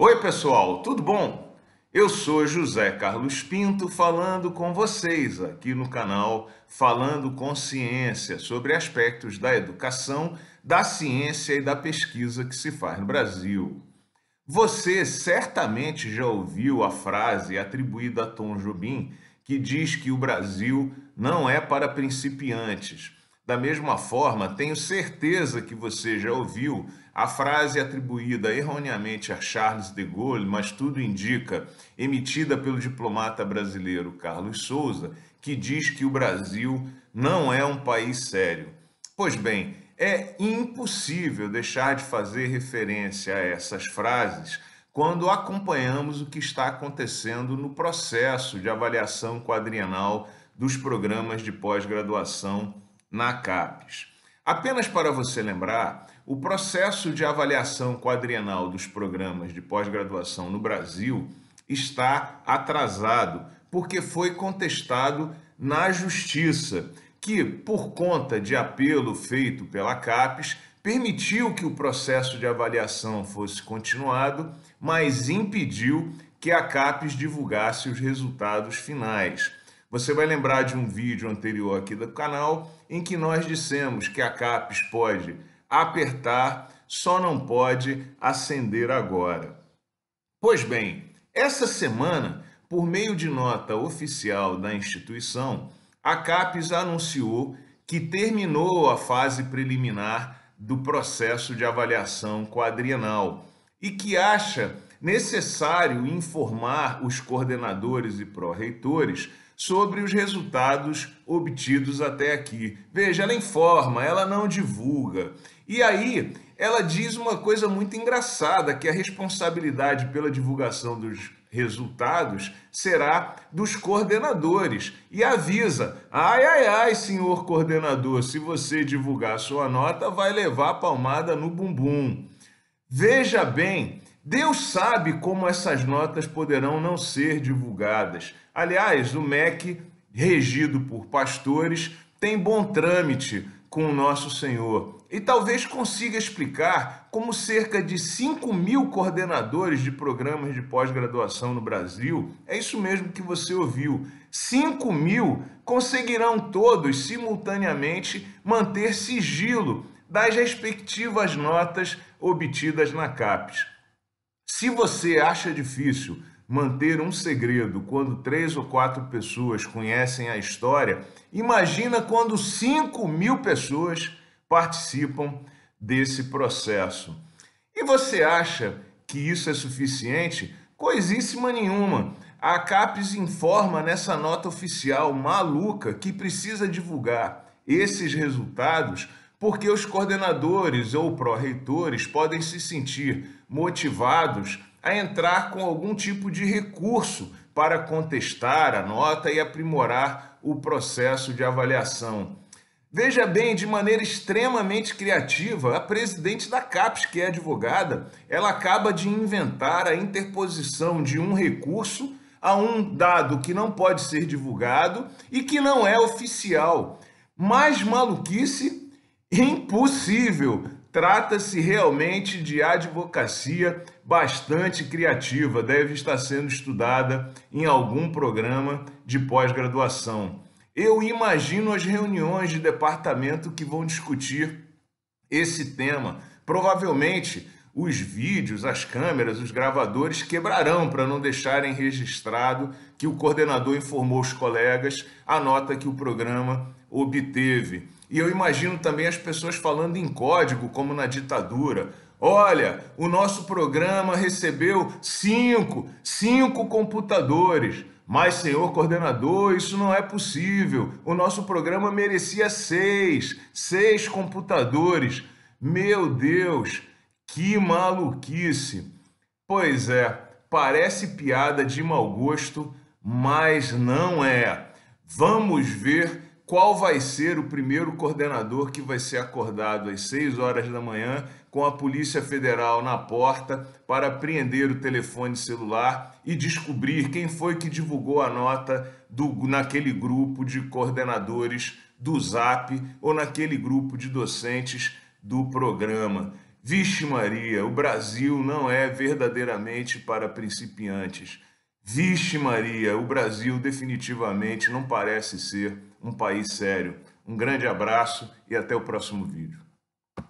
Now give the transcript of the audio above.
Oi, pessoal, tudo bom? Eu sou José Carlos Pinto falando com vocês aqui no canal Falando com Ciência sobre aspectos da educação, da ciência e da pesquisa que se faz no Brasil. Você certamente já ouviu a frase atribuída a Tom Jobim que diz que o Brasil não é para principiantes. Da mesma forma, tenho certeza que você já ouviu a frase atribuída erroneamente a Charles de Gaulle, mas tudo indica, emitida pelo diplomata brasileiro Carlos Souza, que diz que o Brasil não é um país sério. Pois bem, é impossível deixar de fazer referência a essas frases quando acompanhamos o que está acontecendo no processo de avaliação quadrienal dos programas de pós-graduação na CAPES. Apenas para você lembrar, o processo de avaliação quadrienal dos programas de pós-graduação no Brasil está atrasado porque foi contestado na Justiça, que, por conta de apelo feito pela CAPES, permitiu que o processo de avaliação fosse continuado, mas impediu que a CAPES divulgasse os resultados finais. Você vai lembrar de um vídeo anterior aqui do canal em que nós dissemos que a CAPES pode apertar, só não pode acender agora. Pois bem, essa semana, por meio de nota oficial da instituição, a CAPES anunciou que terminou a fase preliminar do processo de avaliação quadrienal e que acha necessário informar os coordenadores e pró-reitores sobre os resultados obtidos até aqui. Veja, ela informa, ela não divulga. E aí, ela diz uma coisa muito engraçada, que a responsabilidade pela divulgação dos resultados será dos coordenadores e avisa: ai, ai, ai, senhor coordenador, se você divulgar sua nota, vai levar palmada no bumbum. Veja bem, Deus sabe como essas notas poderão não ser divulgadas. Aliás, o MEC, regido por pastores, tem bom trâmite com o nosso Senhor e talvez consiga explicar como cerca de 5 mil coordenadores de programas de pós-graduação no Brasil, é isso mesmo que você ouviu, 5 mil conseguirão todos simultaneamente manter sigilo das respectivas notas obtidas na CAPES. Se você acha difícil manter um segredo quando três ou quatro pessoas conhecem a história, imagina quando 5 mil pessoas participam desse processo. E você acha que isso é suficiente? Coisíssima nenhuma. A CAPES informa nessa nota oficial maluca que precisa divulgar esses resultados porque os coordenadores ou pró-reitores podem se sentir motivados a entrar com algum tipo de recurso para contestar a nota e aprimorar o processo de avaliação. Veja bem, de maneira extremamente criativa, a presidente da CAPES, que é advogada, ela acaba de inventar a interposição de um recurso a um dado que não pode ser divulgado e que não é oficial. Mais maluquice impossível. Trata-se realmente de advocacia bastante criativa, deve estar sendo estudada em algum programa de pós-graduação. Eu imagino as reuniões de departamento que vão discutir esse tema. Provavelmente os vídeos, as câmeras, os gravadores quebrarão para não deixarem registrado que o coordenador informou os colegas a nota que o programa obteve. E eu imagino também as pessoas falando em código, como na ditadura. Olha, o nosso programa recebeu cinco, cinco computadores. Mas, senhor coordenador, isso não é possível. O nosso programa merecia seis, seis computadores. Meu Deus, que maluquice! Pois é, parece piada de mau gosto, mas não é. Vamos ver qual vai ser o primeiro coordenador que vai ser acordado às 6 horas da manhã com a Polícia Federal na porta para apreender o telefone celular e descobrir quem foi que divulgou a nota do, naquele grupo de coordenadores do ZAP ou naquele grupo de docentes do programa. Vixe Maria, o Brasil não é verdadeiramente para principiantes. Vixe Maria, o Brasil definitivamente não parece ser um país sério. Um grande abraço e até o próximo vídeo.